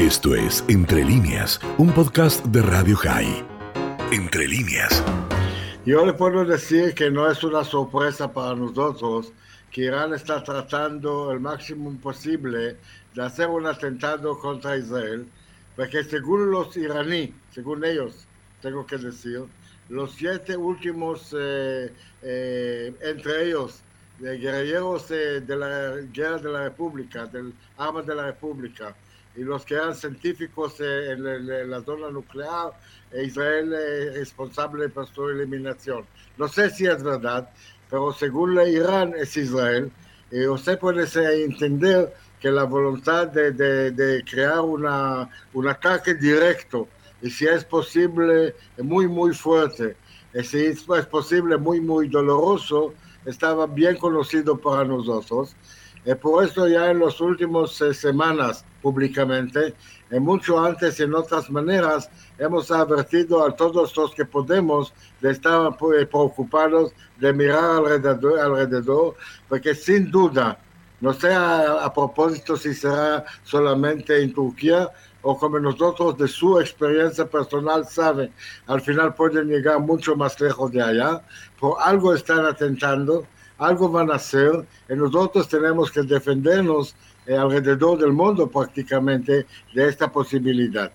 Esto es Entre líneas, un podcast de Radio High. Entre líneas. Yo le puedo decir que no es una sorpresa para nosotros que Irán está tratando el máximo posible de hacer un atentado contra Israel, porque según los iraníes, según ellos, tengo que decir, los siete últimos, eh, eh, entre ellos, guerrilleros eh, de la guerra de la República, del arma de la República, y los que eran científicos en, la zona nuclear, Israel es responsable por su eliminación. No sé si es verdad, pero según Irán es Israel. Y usted puede entender que la voluntad de, de, crear una, un ataque directo, y si es posible, muy, muy fuerte, y si es posible, muy, muy doloroso, estaba bien conocido para nosotros. Y por eso ya en las últimas eh, semanas públicamente, y mucho antes en otras maneras, hemos advertido a todos los que podemos de estar eh, preocupados, de mirar alrededor, alrededor porque sin duda, no sé a, propósito si será solamente en Turquía o como nosotros de su experiencia personal saben, al final pueden llegar mucho más lejos de allá, por algo están atentando algo van a hacer y nosotros tenemos que defendernos eh, alrededor del mundo prácticamente de esta posibilidad.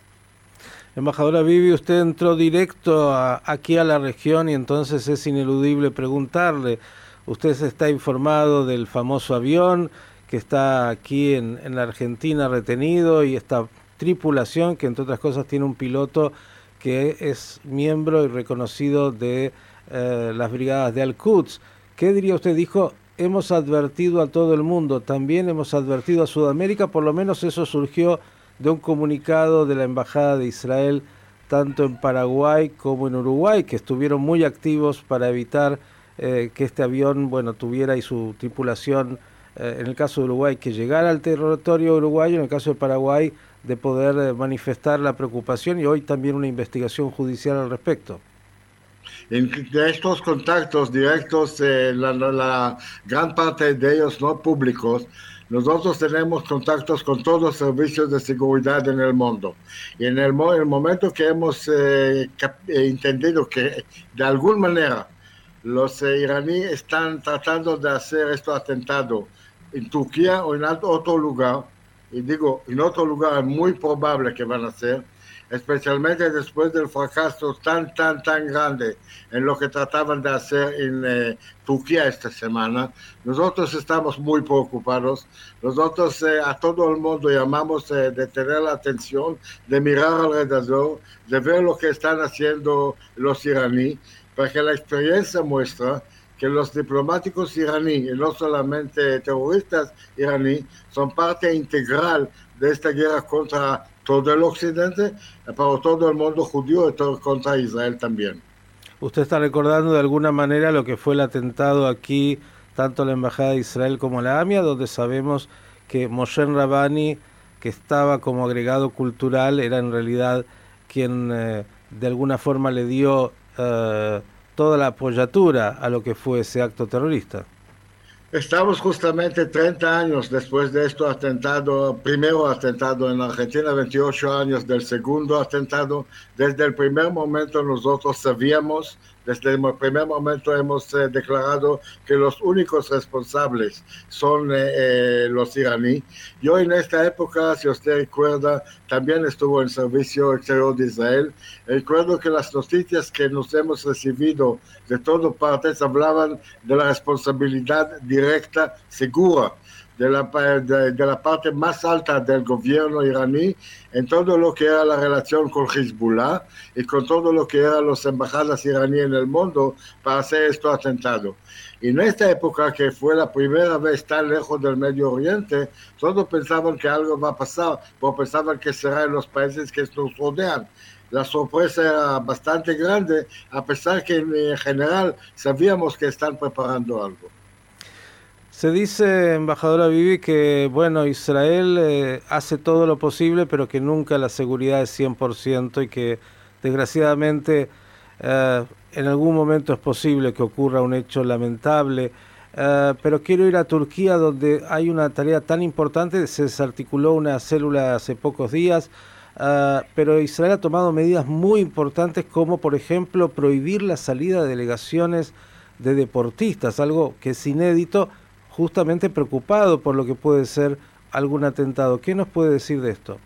Embajadora Vivi, usted entró directo aquí a la región y entonces es ineludible preguntarle, usted está informado del famoso avión que está aquí en, la Argentina retenido y esta tripulación que entre otras cosas tiene un piloto que es miembro y reconocido de eh, las brigadas de Al-Quds. ¿Qué diría usted? Dijo, hemos advertido a todo el mundo, también hemos advertido a Sudamérica, por lo menos eso surgió de un comunicado de la Embajada de Israel, tanto en Paraguay como en Uruguay, que estuvieron muy activos para evitar eh, que este avión bueno, tuviera y su tripulación, eh, en el caso de Uruguay, que llegara al territorio uruguayo, en el caso de Paraguay, de poder eh, manifestar la preocupación y hoy también una investigación judicial al respecto. En, de estos contactos directos, eh, la, gran parte de ellos no públicos, nosotros tenemos contactos con todos los servicios de seguridad en el mundo. Y en el, momento que hemos eh, eh, entendido que de alguna manera los iraníes están tratando de hacer este atentado en Turquía o en otro lugar, y digo, en otro lugar es muy probable que van a hacer, especialmente después del fracaso tan, tan, tan grande en lo que trataban de hacer en eh, Turquía esta semana. Nosotros estamos muy preocupados. Nosotros eh, a todo el mundo llamamos eh, de tener la atención, de mirar alrededor, de ver lo que están haciendo los iraníes, porque la experiencia muestra que los diplomáticos iraníes, y no solamente terroristas iraníes, son parte integral de esta guerra contra todo el occidente, para todo el mundo judío y todo contra Israel también. Usted está recordando de alguna manera lo que fue el atentado aquí, tanto la Embajada de Israel como la AMIA, donde sabemos que Moshe Rabani, que estaba como agregado cultural, era en realidad quien eh, de alguna forma le dio eh, toda la apoyatura a lo que fue ese acto terrorista. Estamos justamente 30 años después de este atentado, primero atentado en Argentina, 28 años del segundo atentado. Desde el primer momento nosotros sabíamos desde el primer momento hemos eh, declarado que los únicos responsables son eh, eh, los iraníes. Yo en esta época, si usted recuerda, también estuvo en servicio exterior de Israel. Recuerdo que las noticias que nos hemos recibido de todas partes hablaban de la responsabilidad directa, segura de la, de, la parte más alta del gobierno iraní en todo lo que era la relación con Hezbollah y con todo lo que eran las embajadas iraníes en el mundo para hacer esto atentado. En esta época, que fue la primera vez tan lejos del Medio Oriente, todos pensaban que algo va a pasar, porque pensaban que será en los países que nos rodean. La sorpresa era bastante grande, a pesar que en general sabíamos que están preparando algo. Se dice, embajadora Vivi, que bueno, Israel eh, hace todo lo posible, pero que nunca la seguridad es 100% y que desgraciadamente eh, en algún momento es posible que ocurra un hecho lamentable. eh, pero quiero ir a Turquía donde hay una tarea tan importante, se desarticuló una célula hace pocos días, pero Israel ha tomado medidas muy importantes como por ejemplo prohibir la salida de delegaciones de deportistas, algo que es inédito, justamente preocupado por lo que puede ser algún atentado. ¿Qué nos puede decir de esto?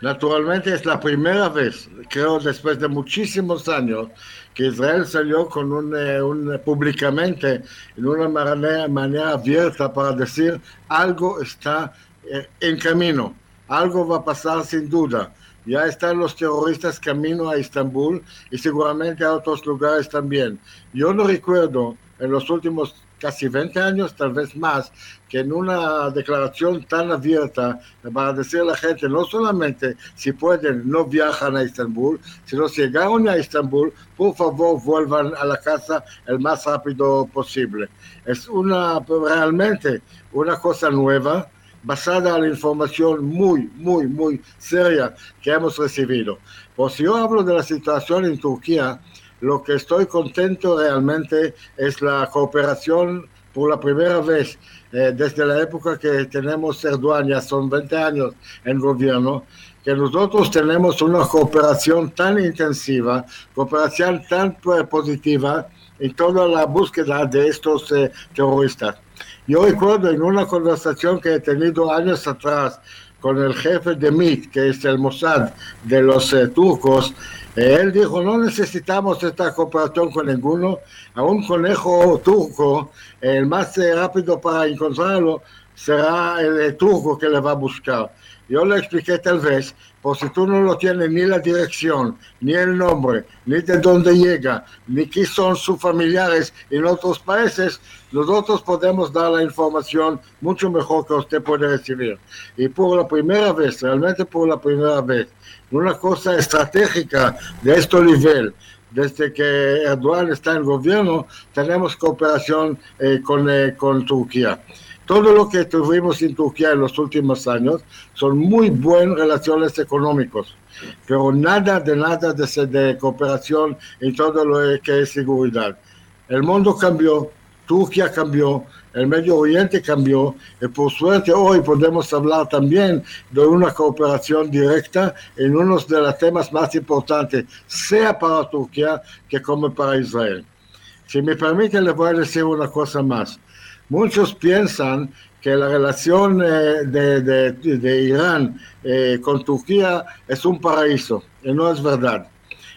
Naturalmente es la primera vez, creo después de muchísimos años, que Israel salió con un, eh, un públicamente, en una manera, manera, abierta para decir algo está eh, en camino, algo va a pasar sin duda. Ya están los terroristas camino a Estambul y seguramente a otros lugares también. Yo no recuerdo en los últimos casi 20 años, tal vez más, que en una declaración tan abierta para decir a la gente no solamente si pueden no viajan a Estambul, sino si llegaron a Estambul, por favor vuelvan a la casa el más rápido posible. Es una realmente una cosa nueva basada en la información muy, muy, muy seria que hemos recibido. Pues si yo hablo de la situación en Turquía, lo que estoy contento realmente es la cooperación por la primera vez eh, desde la época que tenemos ya son 20 años en gobierno, que nosotros tenemos una cooperación tan intensiva, cooperación tan positiva en toda la búsqueda de estos eh, terroristas. Yo recuerdo en una conversación que he tenido años atrás con el jefe de MIT, que es el Mossad de los eh, turcos, él dijo, no necesitamos esta cooperación con ninguno, a un conejo turco, el más eh, rápido para encontrarlo será el turco que le va a buscar. Yo le expliqué tal vez, por si tú no lo tienes ni la dirección, ni el nombre, ni de dónde llega, ni quién son sus familiares en otros países, nosotros podemos dar la información mucho mejor que usted puede recibir. Y por la primera vez, realmente por la primera vez, una cosa estratégica de este nivel, desde que Erdogan está en gobierno, tenemos cooperación eh, con, eh, con Turquía. Todo lo que tuvimos en Turquía en los últimos años son muy buenas relaciones económicas, pero nada de nada de, de cooperación en todo lo que es seguridad. El mundo cambió, Turquía cambió, el Medio Oriente cambió y por suerte hoy podemos hablar también de una cooperación directa en uno de los temas más importantes, sea para Turquía que como para Israel. Si me permite, les voy a decir una cosa más. Muchos piensan que la relación eh, de, de, Irán eh, con Turquía es un paraíso, y no es verdad.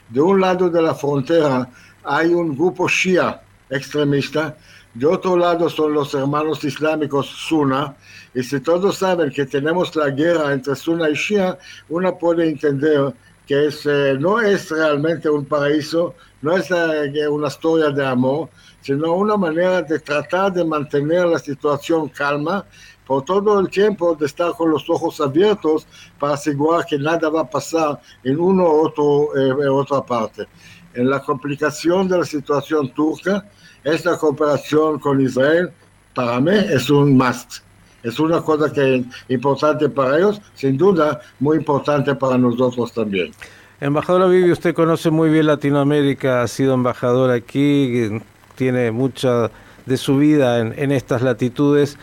De un lado de la frontera hay un grupo shia extremista, de otro lado son los hermanos islámicos Sunna, y si todos saben que tenemos la guerra entre Sunna y Shia, uno puede entender que es, eh, no es realmente un paraíso, no es una historia de amor, sino una manera de tratar de mantener la situación calma por todo el tiempo de estar con los ojos abiertos para asegurar que nada va a pasar en uno u eh, otra parte. En la complicación de la situación turca, esta cooperación con Israel para mí es un must. Es una cosa que es importante para ellos, sin duda muy importante para nosotros también. Embajador Vivi, usted conoce muy bien Latinoamérica, ha sido embajador aquí, tiene mucha de su vida en, estas latitudes.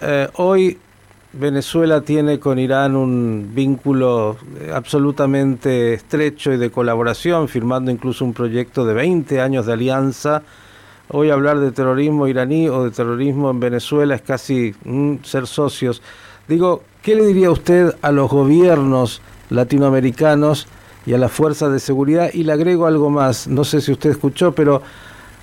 Eh, hoy Venezuela tiene con Irán un vínculo absolutamente estrecho y de colaboración, firmando incluso un proyecto de 20 años de alianza. Hoy hablar de terrorismo iraní o de terrorismo en Venezuela es casi ser socios. Digo, ¿qué le diría usted a los gobiernos latinoamericanos y a las fuerzas de seguridad? Y le agrego algo más, no sé si usted escuchó, pero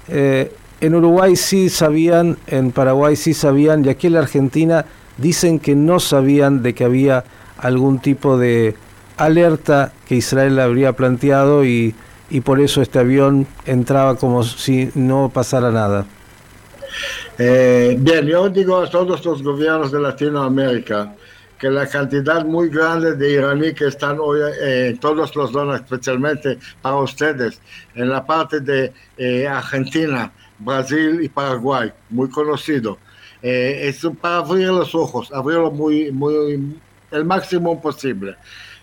eh, en Uruguay sí sabían, en Paraguay sí sabían, y aquí en la Argentina dicen que no sabían de que había algún tipo de alerta que Israel habría planteado y, y por eso este avión entraba como si no pasara nada. Eh, bien, yo digo a todos los gobiernos de Latinoamérica que la cantidad muy grande de iraníes que están hoy eh, en todos los zonas, especialmente para ustedes, en la parte de eh, Argentina, Brasil y Paraguay, muy conocido. Eh, es para abrir los ojos, abrirlo muy, muy, el máximo posible.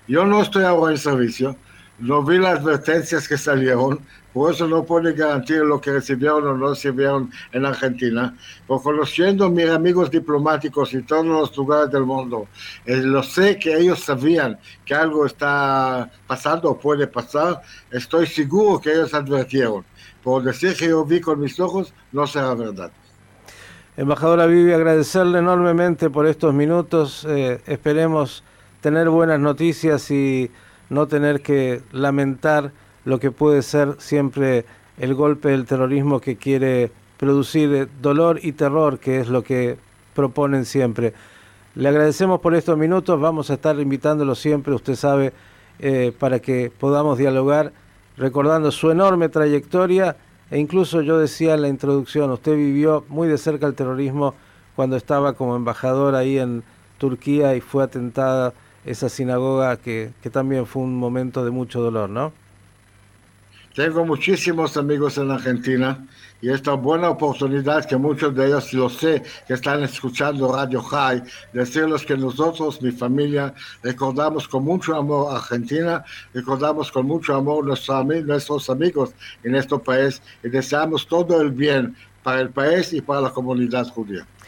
Yo no estoy ahora en servicio, no vi las advertencias que salieron, por eso no puedo garantir lo que recibieron o no recibieron en Argentina. Pero conociendo mis amigos diplomáticos en todos los lugares del mundo, eh, lo sé que ellos sabían que algo está pasando o puede pasar, estoy seguro que ellos advirtieron. Por decir que yo vi con mis ojos, no será verdad. Embajadora Vivi, agradecerle enormemente por estos minutos. Eh, esperemos tener buenas noticias y no tener que lamentar lo que puede ser siempre el golpe del terrorismo que quiere producir dolor y terror, que es lo que proponen siempre. Le agradecemos por estos minutos, vamos a estar invitándolo siempre, usted sabe, eh, para que podamos dialogar, recordando su enorme trayectoria e incluso yo decía en la introducción, usted vivió muy de cerca el terrorismo cuando estaba como embajador ahí en Turquía y fue atentada esa sinagoga que, que también fue un momento de mucho dolor, ¿no? Tengo muchísimos amigos en Argentina y esta buena oportunidad que muchos de ellos, lo sé, que están escuchando Radio High, decirles que nosotros, mi familia, recordamos con mucho amor Argentina, recordamos con mucho amor nuestros, nuestros amigos en este país y deseamos todo el bien para el país y para la comunidad judía.